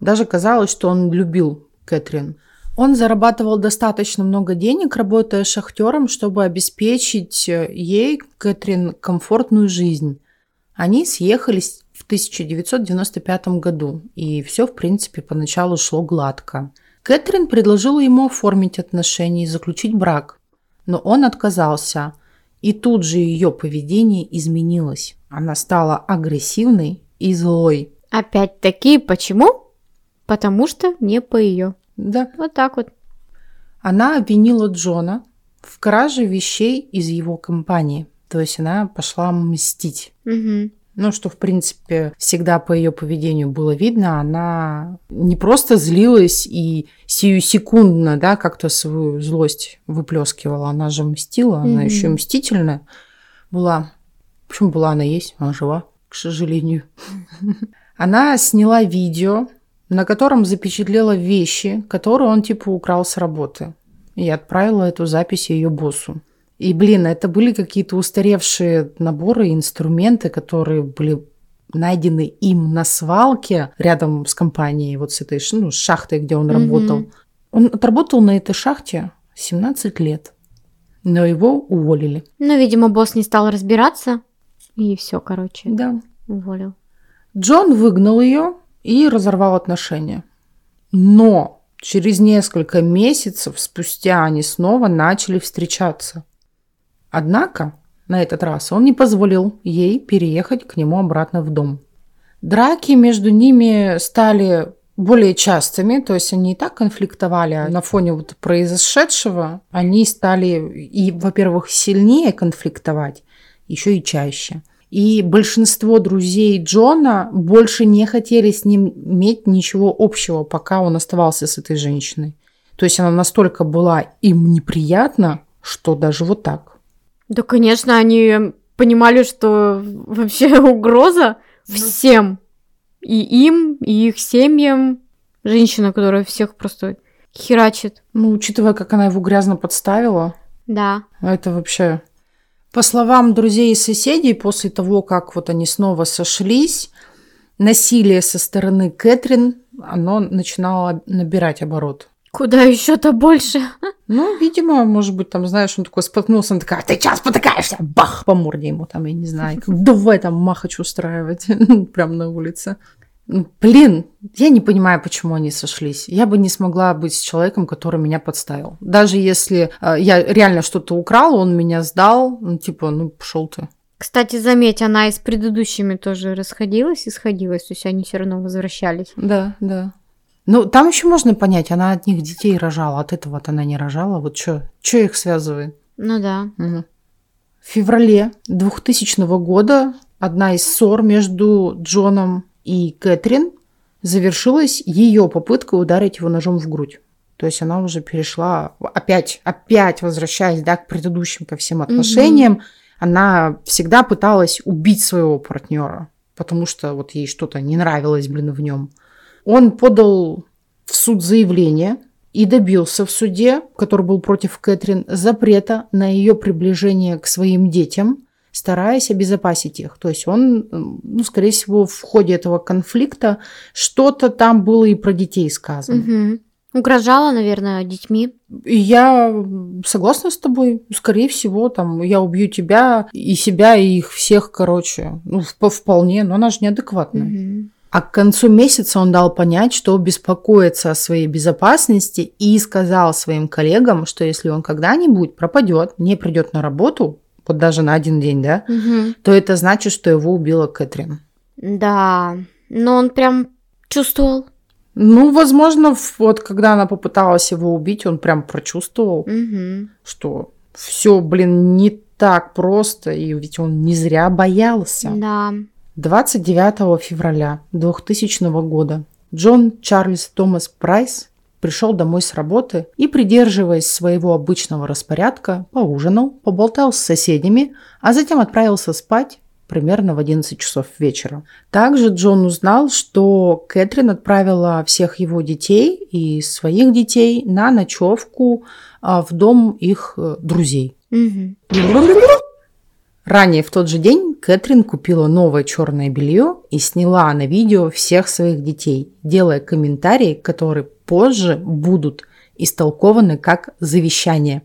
[SPEAKER 3] Даже казалось, что он любил Кэтрин. Он зарабатывал достаточно много денег, работая шахтером, чтобы обеспечить ей, Кэтрин, комфортную жизнь. Они съехались в 1995 году, и все, в принципе, поначалу шло гладко. Кэтрин предложила ему оформить отношения и заключить брак, но он отказался, и тут же ее поведение изменилось. Она стала агрессивной и злой.
[SPEAKER 2] Опять-таки, почему? Потому что не по ее.
[SPEAKER 3] Да.
[SPEAKER 2] Вот так вот.
[SPEAKER 3] Она обвинила Джона в краже вещей из его компании. То есть она пошла мстить.
[SPEAKER 2] Угу.
[SPEAKER 3] Ну, что, в принципе, всегда по ее поведению было видно, она не просто злилась и сию секундно, да, как-то свою злость выплескивала, она же мстила, mm-hmm. она еще мстительная была. Почему была она есть? Она жива, к сожалению. Она сняла видео, на котором запечатлела вещи, которые он типа украл с работы. И отправила эту запись ее боссу. И, блин, это были какие-то устаревшие наборы, инструменты, которые были найдены им на свалке рядом с компанией, вот с этой ну, шахтой, где он mm-hmm. работал. Он отработал на этой шахте 17 лет, но его уволили.
[SPEAKER 2] Ну, видимо, босс не стал разбираться, и все, короче.
[SPEAKER 3] Да.
[SPEAKER 2] Уволил.
[SPEAKER 3] Джон выгнал ее и разорвал отношения. Но через несколько месяцев спустя они снова начали встречаться. Однако на этот раз он не позволил ей переехать к нему обратно в дом. Драки между ними стали более частыми, то есть они и так конфликтовали, а на фоне вот произошедшего они стали и, во-первых, сильнее конфликтовать, еще и чаще. И большинство друзей Джона больше не хотели с ним иметь ничего общего, пока он оставался с этой женщиной. То есть она настолько была им неприятна, что даже вот так.
[SPEAKER 2] Да, конечно, они понимали, что вообще угроза всем. И им, и их семьям. Женщина, которая всех просто херачит.
[SPEAKER 3] Ну, учитывая, как она его грязно подставила,
[SPEAKER 2] Да.
[SPEAKER 3] это вообще... По словам друзей и соседей, после того, как вот они снова сошлись, насилие со стороны Кэтрин, оно начинало набирать оборот.
[SPEAKER 2] Куда еще-то больше?
[SPEAKER 3] Ну, видимо, может быть, там, знаешь, он такой споткнулся, он такая, ты сейчас спотыкаешься, бах, по морде ему там, я не знаю, как, давай там махач устраивать, прямо на улице. Ну, Блин, я не понимаю, почему они сошлись. Я бы не смогла быть с человеком, который меня подставил. Даже если э, я реально что-то украл, он меня сдал, ну, типа, ну, пошел ты.
[SPEAKER 2] Кстати, заметь, она и с предыдущими тоже расходилась и сходилась, то есть они все равно возвращались.
[SPEAKER 3] Да, да. Ну, там еще можно понять, она от них детей рожала, от этого-то она не рожала. Вот что их связывает?
[SPEAKER 2] Ну да.
[SPEAKER 3] Мгм. В феврале 2000 года одна из ссор между Джоном и Кэтрин завершилась ее попыткой ударить его ножом в грудь. То есть она уже перешла, опять, опять возвращаясь да, к предыдущим ко всем отношениям, она всегда пыталась убить своего партнера, потому что вот ей что-то не нравилось, блин, в нем. Он подал в суд заявление и добился в суде, который был против Кэтрин, запрета на ее приближение к своим детям, стараясь обезопасить их. То есть он, ну, скорее всего, в ходе этого конфликта что-то там было и про детей сказано.
[SPEAKER 2] Мгм. Угрожала, наверное, детьми.
[SPEAKER 3] Я согласна с тобой. Скорее всего, там, я убью тебя и себя, и их всех, короче. Ну, вп- вполне, но она же неадекватная.
[SPEAKER 2] Мгм.
[SPEAKER 3] А к концу месяца он дал понять, что беспокоится о своей безопасности и сказал своим коллегам, что если он когда-нибудь пропадет, не придет на работу, вот даже на один день, да,
[SPEAKER 2] Мгм.
[SPEAKER 3] то это значит, что его убила Кэтрин.
[SPEAKER 2] Да. Но он прям чувствовал.
[SPEAKER 3] Ну, возможно, вот когда она попыталась его убить, он прям прочувствовал,
[SPEAKER 2] Мгм.
[SPEAKER 3] что все, блин, не так просто, и ведь он не зря боялся.
[SPEAKER 2] Да.
[SPEAKER 3] 29 февраля 2000 года Джон Чарльз Томас Прайс пришел домой с работы и, придерживаясь своего обычного распорядка, поужинал, поболтал с соседями, а затем отправился спать примерно в 11 часов вечера. Также Джон узнал, что Кэтрин отправила всех его детей и своих детей на ночевку а, в дом их э, друзей. Ранее в тот же день Кэтрин купила новое черное белье и сняла на видео всех своих детей, делая комментарии, которые позже будут истолкованы как завещание.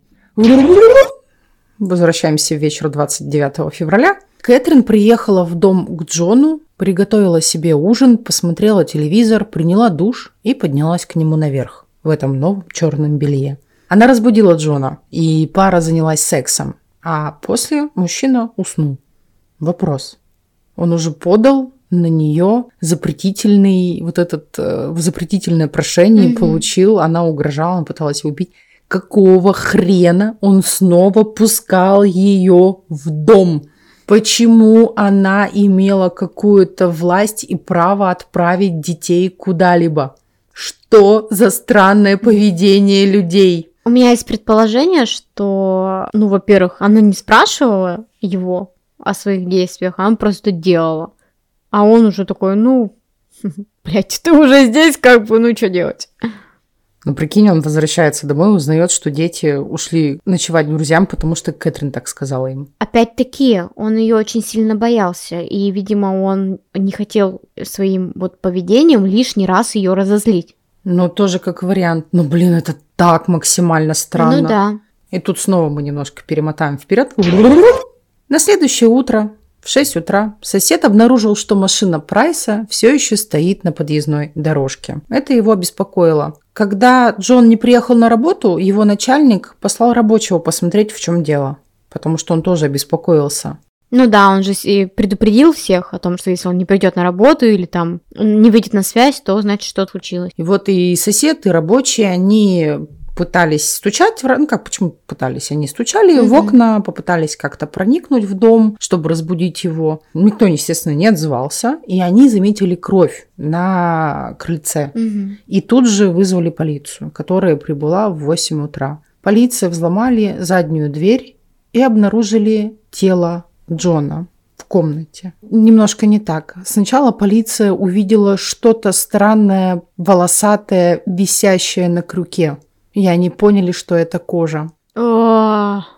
[SPEAKER 3] Возвращаемся в вечер 29 февраля. Кэтрин приехала в дом к Джону, приготовила себе ужин, посмотрела телевизор, приняла душ и поднялась к нему наверх в этом новом черном белье. Она разбудила Джона, и пара занялась сексом. А после мужчина уснул. Вопрос. Он уже подал на нее запретительный, вот этот э, запретительное прошение
[SPEAKER 2] Мгм.
[SPEAKER 3] получил, она угрожала, она пыталась его убить. Какого хрена он снова пускал ее в дом? Почему она имела какую-то власть и право отправить детей куда-либо? Что за странное поведение людей?
[SPEAKER 2] У меня есть предположение, что, ну, во-первых, она не спрашивала его о своих действиях, а она просто делала. А он уже такой, ну, блядь, ты уже здесь, как бы, ну, что делать?
[SPEAKER 3] Ну, прикинь, он возвращается домой, узнает, что дети ушли ночевать к друзьям, потому что Кэтрин так сказала им.
[SPEAKER 2] Опять-таки, он ее очень сильно боялся, и, видимо, он не хотел своим вот поведением лишний раз ее разозлить.
[SPEAKER 3] Но тоже как вариант. Ну, блин, это так максимально странно.
[SPEAKER 2] Ну да.
[SPEAKER 3] И тут снова мы немножко перемотаем вперед. На следующее утро в 6 утра сосед обнаружил, что машина Прайса все еще стоит на подъездной дорожке. Это его обеспокоило. Когда Джон не приехал на работу, его начальник послал рабочего посмотреть, в чем дело. Потому что он тоже обеспокоился.
[SPEAKER 2] Ну да, он же и предупредил всех о том, что если он не придет на работу или там не выйдет на связь, то значит что-то случилось.
[SPEAKER 3] И вот и сосед, и рабочие, они пытались стучать, в ну как, почему пытались? Они стучали в
[SPEAKER 2] Мгм.
[SPEAKER 3] окна, попытались как-то проникнуть в дом, чтобы разбудить его. Никто, естественно, не отзывался, и они заметили кровь на крыльце. И тут же вызвали полицию, которая прибыла в 8 утра. Полиция взломали заднюю дверь и обнаружили тело Джона в в комнате. Немножко не так. Сначала полиция увидела что-то странное, волосатое, висящее на крюке. И они поняли, что это кожа.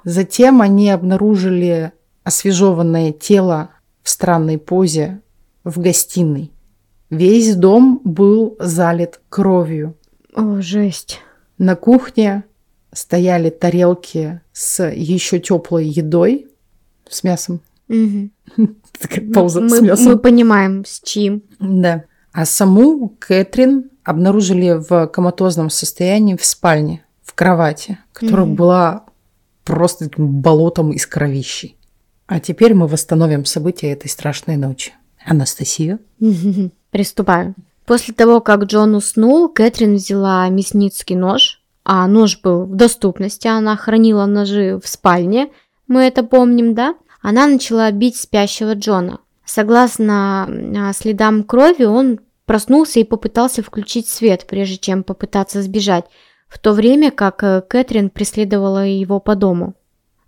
[SPEAKER 3] Затем они обнаружили освежеванное тело в странной позе в гостиной. Весь дом был залит кровью.
[SPEAKER 2] о, жесть.
[SPEAKER 3] На кухне стояли тарелки с еще теплой едой, с мясом. Такая пауза
[SPEAKER 2] мы,
[SPEAKER 3] с мясом.
[SPEAKER 2] мы понимаем, с чьим.
[SPEAKER 3] Да. А саму Кэтрин обнаружили в коматозном состоянии в спальне, в кровати, которая
[SPEAKER 2] Мгм.
[SPEAKER 3] была просто болотом из кровищей. А теперь мы восстановим события этой страшной ночи. Анастасия?
[SPEAKER 2] Приступаю. После того, как Джон уснул, Кэтрин взяла мясницкий нож, а нож был в доступности, она хранила ножи в спальне, мы это помним, да? Она начала бить спящего Джона. Согласно а, следам крови, он проснулся и попытался включить свет, прежде чем попытаться сбежать, в то время как э, Кэтрин преследовала его по дому.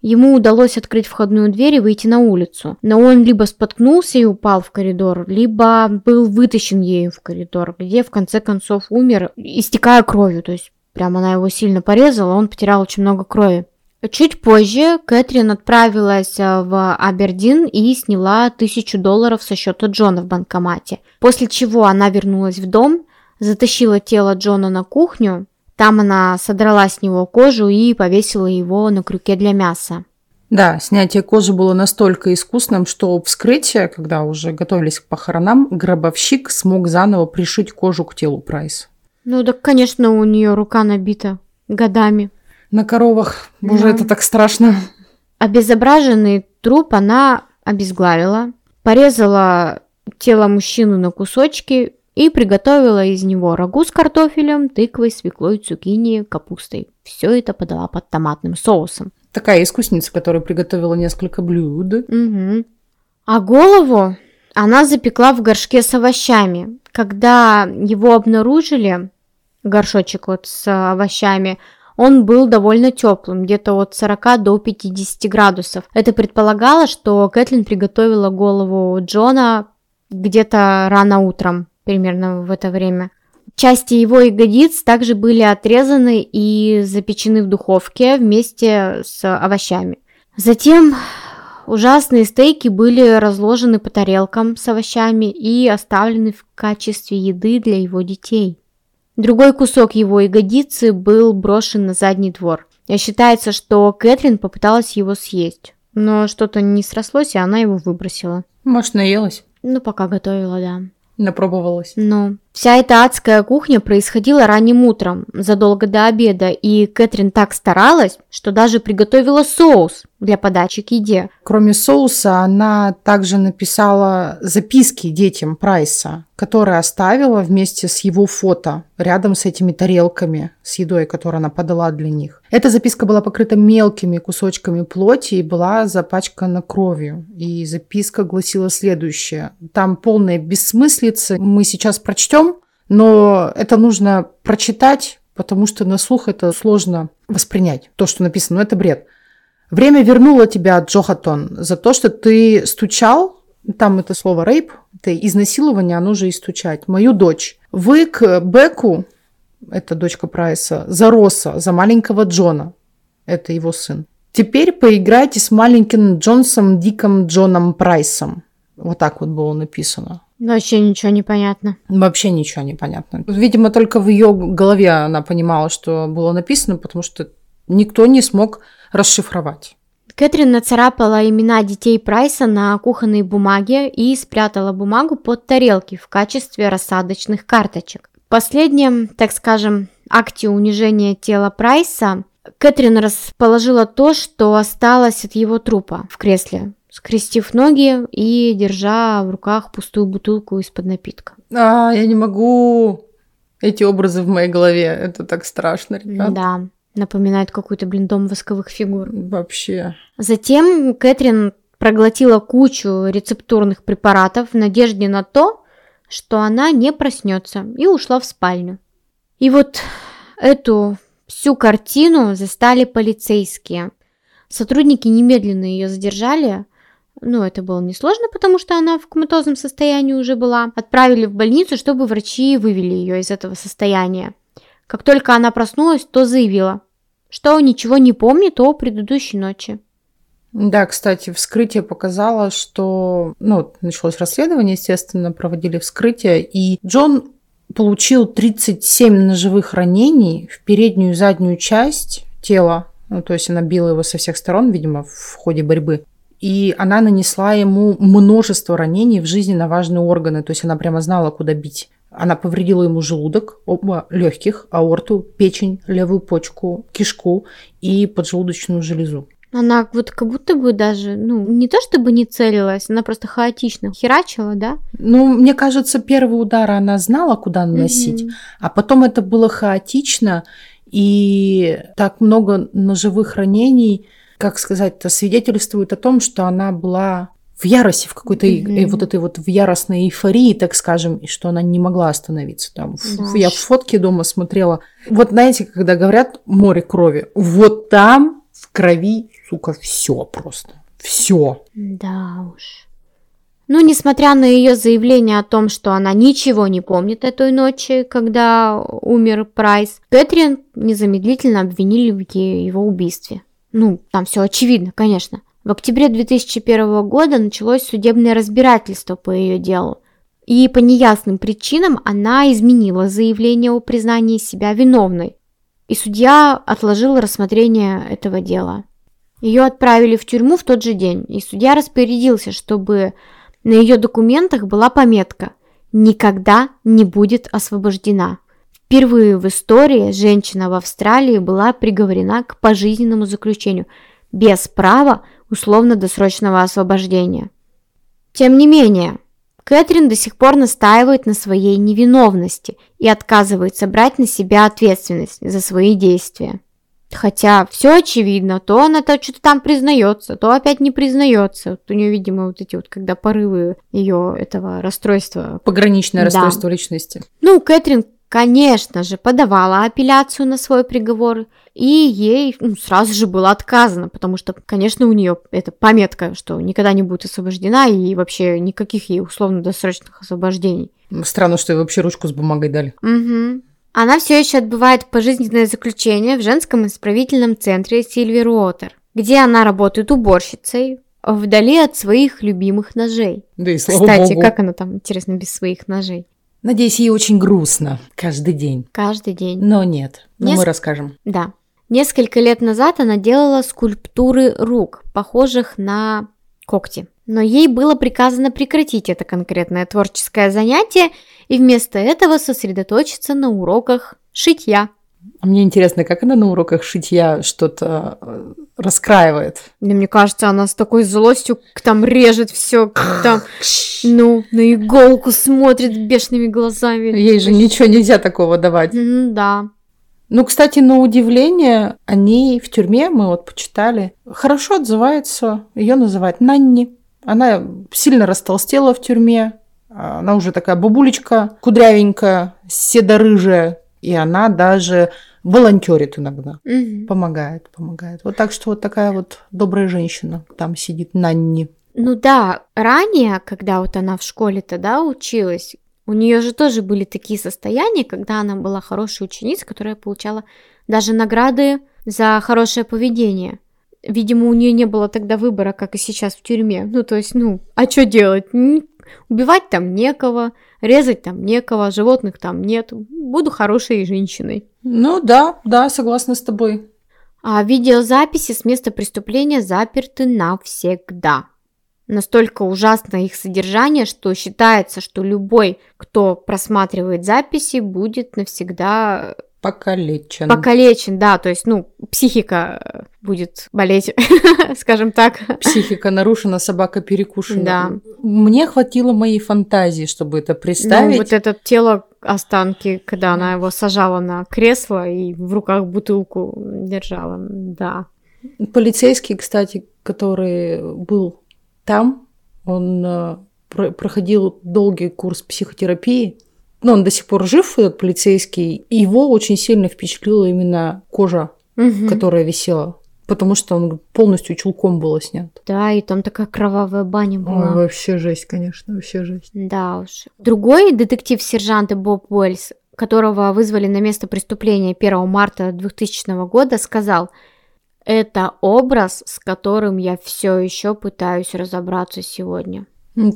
[SPEAKER 2] Ему удалось открыть входную дверь и выйти на улицу, но он либо споткнулся и упал в коридор, либо был вытащен ею в коридор, где в конце концов умер, истекая кровью, то есть прямо она его сильно порезала, он потерял очень много крови. Чуть позже Кэтрин отправилась э, в Абердин и сняла тысячу долларов со счета Джона в банкомате, после чего она вернулась в дом, затащила тело Джона на кухню, там она содрала с него кожу и повесила его на крюке для мяса.
[SPEAKER 3] Да, снятие кожи было настолько искусным, что вскрытие, когда уже готовились к похоронам, гробовщик смог заново пришить кожу к телу Прайс.
[SPEAKER 2] Ну да, конечно, у нее рука набита годами.
[SPEAKER 3] На коровах. Боже,
[SPEAKER 2] Да.
[SPEAKER 3] это так страшно.
[SPEAKER 2] Обезображенный труп она обезглавила, порезала тело мужчины на кусочки и приготовила из него рагу с картофелем, тыквой, свеклой, цукини, капустой. Все это подала под томатным соусом.
[SPEAKER 3] Такая искусница, которая приготовила несколько блюд.
[SPEAKER 2] Мгм. А голову она запекла в горшке с овощами. Когда его обнаружили, горшочек вот с овощами, он был довольно теплым, где-то от 40 до 50 градусов. Это предполагало, что Кэтлин приготовила голову Джона где-то рано утром, примерно в это время. Части его ягодиц также были отрезаны и запечены в духовке вместе с овощами. Затем ужасные стейки были разложены по тарелкам с овощами и оставлены в качестве еды для его детей. Другой кусок его ягодицы был брошен на задний двор. И считается, что Кэтрин попыталась его съесть, но что-то не срослось, и она его выбросила.
[SPEAKER 3] Может, наелась?
[SPEAKER 2] Ну, пока готовила, да.
[SPEAKER 3] Напробовалась.
[SPEAKER 2] Ну, вся эта адская кухня происходила ранним утром, задолго до обеда, и Кэтрин так старалась, что даже приготовила соус для подачи к еде.
[SPEAKER 3] Кроме соуса, она также написала записки детям Прайса, которые оставила вместе с его фото рядом с этими тарелками с едой, которую она подала для них. Эта записка была покрыта мелкими кусочками плоти и была запачкана кровью. И записка гласила следующее. Там полная бессмыслица. Мы сейчас прочтем, но это нужно прочитать, потому что на слух это сложно воспринять. То, что написано, но это бред. Время вернуло тебя, Джохатон, за то, что ты стучал, там это слово рейп, это изнасилование, оно же и стучать, мою дочь. Вы к Беку, это дочка Прайса, за Росса, за маленького Джона, это его сын. Теперь поиграйте с маленьким Джонсом Диком Джоном Прайсом. Вот так вот было написано.
[SPEAKER 2] Вообще ничего не понятно.
[SPEAKER 3] Вообще ничего не понятно. Видимо, только в ее голове она понимала, что было написано, потому что никто не смог расшифровать.
[SPEAKER 2] Кэтрин нацарапала имена детей Прайса на кухонной бумаге и спрятала бумагу под тарелки в качестве рассадочных карточек. В последнем, так скажем, акте унижения тела Прайса Кэтрин расположила то, что осталось от его трупа в кресле, скрестив ноги и держа в руках пустую бутылку из-под напитка.
[SPEAKER 3] А, я не могу. Эти образы в моей голове. Это так страшно, ребят.
[SPEAKER 2] Да, напоминает какой-то, блин, дом восковых фигур.
[SPEAKER 3] Вообще.
[SPEAKER 2] Затем Кэтрин проглотила кучу рецептурных препаратов в надежде на то, что она не проснется, и ушла в спальню. И вот эту всю картину застали полицейские. Сотрудники немедленно ее задержали, Ну, это было несложно, потому что она в коматозном состоянии уже была. Отправили в больницу, чтобы врачи вывели ее из этого состояния. Как только она проснулась, то заявила, что ничего не помнит о предыдущей ночи.
[SPEAKER 3] Да, кстати, вскрытие показало, что, ну, началось расследование, естественно, проводили вскрытие, и Джон получил 37 ножевых ранений в переднюю и заднюю часть тела, ну, то есть она била его со всех сторон, видимо, в ходе борьбы. И она нанесла ему множество ранений в жизненно важные органы, то есть она прямо знала, куда бить. Она повредила ему желудок, оба легких, аорту, печень, левую почку, кишку и поджелудочную железу.
[SPEAKER 2] Она вот как будто бы даже, ну, не то чтобы не целилась, она просто хаотично херачила, да?
[SPEAKER 3] Ну, мне кажется, первый удар она знала, куда наносить, mm-hmm. а потом это было хаотично, и так много ножевых ранений, как сказать, это свидетельствует о том, что она была в ярости, в какой-то mm-hmm. вот этой вот в яростной эйфории, так скажем, и что она не могла остановиться. Там, да. Я в фотке дома смотрела. Вот знаете, когда говорят море крови, вот там в крови, сука, все просто. Все.
[SPEAKER 2] Да уж. Ну, несмотря на ее заявление о том, что она ничего не помнит о той ночи, когда умер Прайс, Кэтрин незамедлительно обвинили в его убийстве. Ну, там все очевидно, конечно. В октябре 2001 года началось судебное разбирательство по ее делу. И по неясным причинам она изменила заявление о признании себя виновной и судья отложил рассмотрение этого дела. Ее отправили в тюрьму в тот же день, и судья распорядился, чтобы на ее документах была пометка «Никогда не будет освобождена». Впервые в истории женщина в Австралии была приговорена к пожизненному заключению без права условно-досрочного освобождения. Тем не менее, Кэтрин до сих пор настаивает на своей невиновности и отказывается брать на себя ответственность за свои действия. Хотя все очевидно, то она то что-то там признается, то опять не признается. Вот у нее, видимо, вот эти вот, когда порывы ее этого расстройства.
[SPEAKER 3] Пограничное да. расстройство личности.
[SPEAKER 2] Ну, Кэтрин конечно же, подавала апелляцию на свой приговор, и ей ну, сразу же было отказано, потому что, конечно, у нее это пометка, что никогда не будет освобождена, и вообще никаких ей условно-досрочных освобождений.
[SPEAKER 3] Странно, что ей вообще ручку с бумагой дали.
[SPEAKER 2] Угу. Она все еще отбывает пожизненное заключение в женском исправительном центре Сильви Руотер, где она работает уборщицей, вдали от своих любимых ножей.
[SPEAKER 3] Да и слава
[SPEAKER 2] Кстати,
[SPEAKER 3] богу.
[SPEAKER 2] как она там, интересно, без своих ножей?
[SPEAKER 3] Надеюсь, ей очень грустно каждый день.
[SPEAKER 2] Каждый день.
[SPEAKER 3] Но нет, но
[SPEAKER 2] Неск-
[SPEAKER 3] мы расскажем.
[SPEAKER 2] Да. Несколько лет назад она делала скульптуры рук, похожих на когти. Но ей было приказано прекратить это конкретное творческое занятие и вместо этого сосредоточиться на уроках шитья.
[SPEAKER 3] А мне интересно, как она на уроках шитья что-то э, раскраивает?
[SPEAKER 2] Да, мне кажется, она с такой злостью там режет все, там, ну, на иголку смотрит бешеными глазами.
[SPEAKER 3] Ей же ничего нельзя такого давать.
[SPEAKER 2] М, Да.
[SPEAKER 3] Ну, кстати, на удивление, они в тюрьме, мы вот почитали, хорошо отзываются. Ее называют Нанни. Она сильно растолстела в тюрьме. Она уже такая бабулечка, кудрявенькая, седорыжая. И она даже волонтерит иногда.
[SPEAKER 2] Мгм.
[SPEAKER 3] Помогает, помогает. Вот так что вот такая вот добрая женщина там сидит, Нанни.
[SPEAKER 2] Ну да, ранее, когда вот она в школе тогда училась, у нее же тоже были такие состояния, когда она была хорошей ученицей, которая получала даже награды за хорошее поведение. Видимо, у нее не было тогда выбора, как и сейчас в тюрьме. Ну, то есть, ну, а что делать? Убивать там некого, резать там некого, животных там нет. Буду хорошей женщиной.
[SPEAKER 3] Ну да, да, согласна с тобой.
[SPEAKER 2] А видеозаписи с места преступления заперты навсегда. Настолько ужасно их содержание, что считается, что любой, кто просматривает записи, будет навсегда
[SPEAKER 3] Покалечен.
[SPEAKER 2] покалечен, да, то есть, ну, психика э, будет болеть, скажем так.
[SPEAKER 3] Психика нарушена, собака перекушена.
[SPEAKER 2] Да.
[SPEAKER 3] Мне хватило моей фантазии, чтобы это
[SPEAKER 2] Ну,
[SPEAKER 3] представить.
[SPEAKER 2] вот это тело останки, когда она его сажала на кресло и в руках бутылку держала, да.
[SPEAKER 3] Полицейский, кстати, который был там, он э, про- проходил долгий курс психотерапии. Но он до сих пор жив, этот полицейский. И его очень сильно впечатлила именно кожа,
[SPEAKER 2] Мгм.
[SPEAKER 3] которая висела потому что он полностью чулком было снят.
[SPEAKER 2] Да, и там такая кровавая баня была.
[SPEAKER 3] Ой, вообще жесть, конечно, вообще жесть.
[SPEAKER 2] Да уж. Другой детектив-сержант Боб Уэльс, которого вызвали на место преступления 1 марта 2000 года, сказал, это образ, с которым я все еще пытаюсь разобраться сегодня.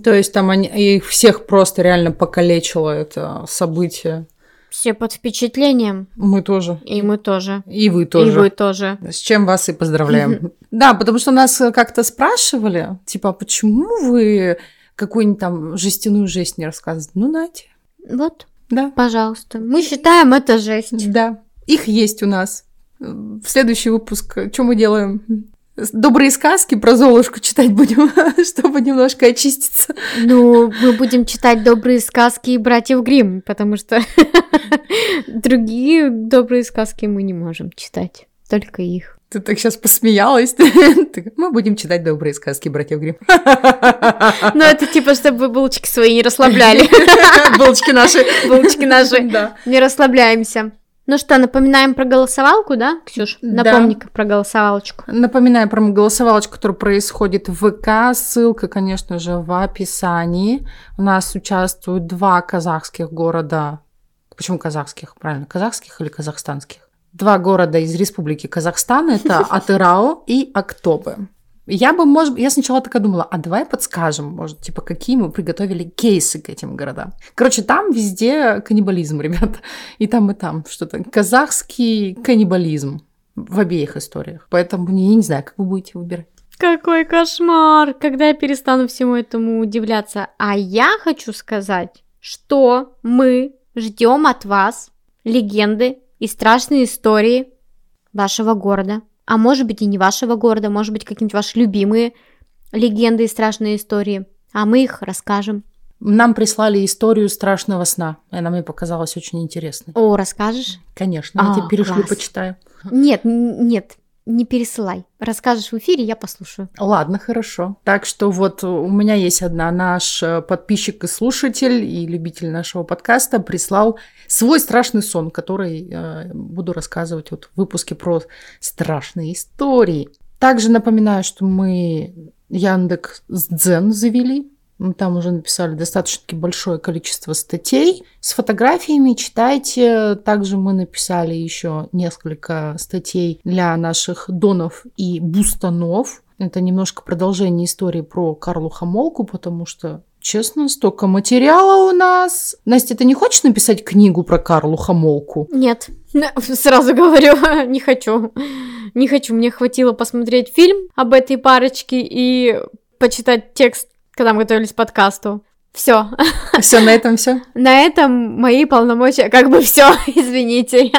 [SPEAKER 3] То есть там они, их всех просто реально покалечило это событие.
[SPEAKER 2] Все под впечатлением,
[SPEAKER 3] Мы тоже.
[SPEAKER 2] и мы тоже.
[SPEAKER 3] И вы тоже.
[SPEAKER 2] И вы тоже.
[SPEAKER 3] С чем вас и поздравляем. Да, потому что нас как-то спрашивали, типа, а почему вы какую-нибудь там жестяную жесть не рассказываете? Ну, нате.
[SPEAKER 2] Вот,
[SPEAKER 3] Да.
[SPEAKER 2] пожалуйста. Мы считаем это жесть.
[SPEAKER 3] Да. Их есть у нас. В следующий выпуск что мы делаем? Добрые сказки про Золушку читать будем, чтобы немножко очиститься.
[SPEAKER 2] Ну, мы будем читать добрые сказки и братьев Гримм, потому что другие добрые сказки мы не можем читать, только их.
[SPEAKER 3] Ты так сейчас посмеялась. Мы будем читать добрые сказки братьев Гримм.
[SPEAKER 2] Ну, это типа, чтобы булочки свои не расслабляли.
[SPEAKER 3] Булочки наши.
[SPEAKER 2] Булочки наши.
[SPEAKER 3] Да.
[SPEAKER 2] Не расслабляемся. Ну что, напоминаем про голосовалку, да, Ксюш?
[SPEAKER 3] Да.
[SPEAKER 2] Напомни-ка про голосовалочку.
[SPEAKER 3] Напоминаю про голосовалочку, которая происходит в ВК. Ссылка, конечно же, в описании. У нас участвуют два казахских города. Почему казахских? Правильно, казахских или казахстанских? Два города из Республики Казахстан. Это Атырао и Актобе. Я бы, может, я сначала такая думала, а давай подскажем, может, типа, какие мы приготовили кейсы к этим городам. Короче, там везде каннибализм, ребята. И там, и там что-то. Казахский каннибализм в обеих историях. Поэтому я не знаю, как вы будете выбирать.
[SPEAKER 2] Какой кошмар! Когда я перестану всему этому удивляться? А я хочу сказать, что мы ждем от вас легенды и страшные истории вашего города. А может быть и не вашего города, может быть какие-нибудь ваши любимые легенды и страшные истории. А мы их расскажем.
[SPEAKER 3] Нам прислали историю страшного сна. и Она мне показалась очень интересной.
[SPEAKER 2] О, расскажешь?
[SPEAKER 3] Конечно, я
[SPEAKER 2] А,
[SPEAKER 3] тебе перешлю,
[SPEAKER 2] класс.
[SPEAKER 3] почитаю.
[SPEAKER 2] Нет, нет, не пересылай. Расскажешь в эфире, я послушаю.
[SPEAKER 3] Ладно, хорошо. Так что вот у меня есть одна. Наш э, подписчик и слушатель, и любитель нашего подкаста прислал свой страшный сон, который э, буду рассказывать вот в выпуске про страшные истории. Также напоминаю, что мы Яндекс Дзен завели. Мы Там уже написали достаточно большое количество статей с фотографиями. Читайте. Также мы написали еще несколько статей для наших донов и бустанов. Это немножко продолжение истории про Карлу Хамолку, потому что, честно, столько материала у нас. Настя, ты не хочешь написать книгу про Карлу Хамолку?
[SPEAKER 2] Нет, сразу говорю, не хочу. Не хочу, мне хватило посмотреть фильм об этой парочке и почитать текст, когда мы готовились к подкасту. Все.
[SPEAKER 3] Все, на этом все.
[SPEAKER 2] На этом мои полномочия как бы все, извините.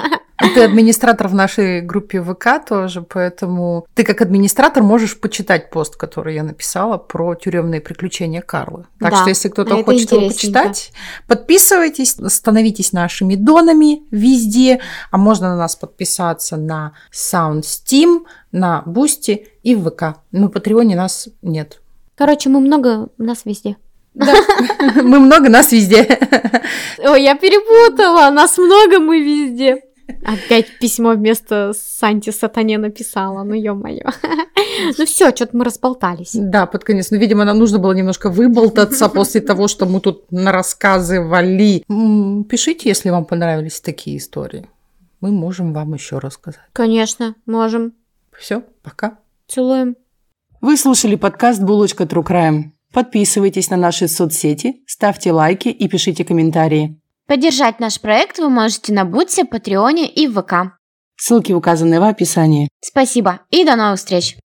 [SPEAKER 3] Ты администратор в нашей группе ВК тоже, поэтому ты как администратор можешь почитать пост, который я написала про тюремные приключения Карлы. Так
[SPEAKER 2] Да,
[SPEAKER 3] что, если кто-то хочет его почитать, подписывайтесь, становитесь нашими донами везде, а можно на нас подписаться на SoundStream, на Бусти и в ВК. На Патреоне нас нет.
[SPEAKER 2] Короче, мы много, нас везде.
[SPEAKER 3] Да, мы много, нас везде.
[SPEAKER 2] Ой, я перепутала, нас много, мы везде. Опять письмо вместо Санти Сатане написала, ну ё-моё. Ну все, что-то мы разболтались.
[SPEAKER 3] Да, под конец. Ну, видимо, нам нужно было немножко выболтаться после того, что мы тут рассказывали. Пишите, если вам понравились такие истории. Мы можем вам еще рассказать.
[SPEAKER 2] Конечно, можем.
[SPEAKER 3] Все, пока.
[SPEAKER 2] Целуем.
[SPEAKER 1] Вы слушали подкаст «Булочка True Crime». Подписывайтесь на наши соцсети, ставьте лайки и пишите комментарии.
[SPEAKER 2] Поддержать наш проект вы можете на Бутсе, Патреоне и ВК.
[SPEAKER 1] Ссылки указаны в описании.
[SPEAKER 2] Спасибо и до новых встреч!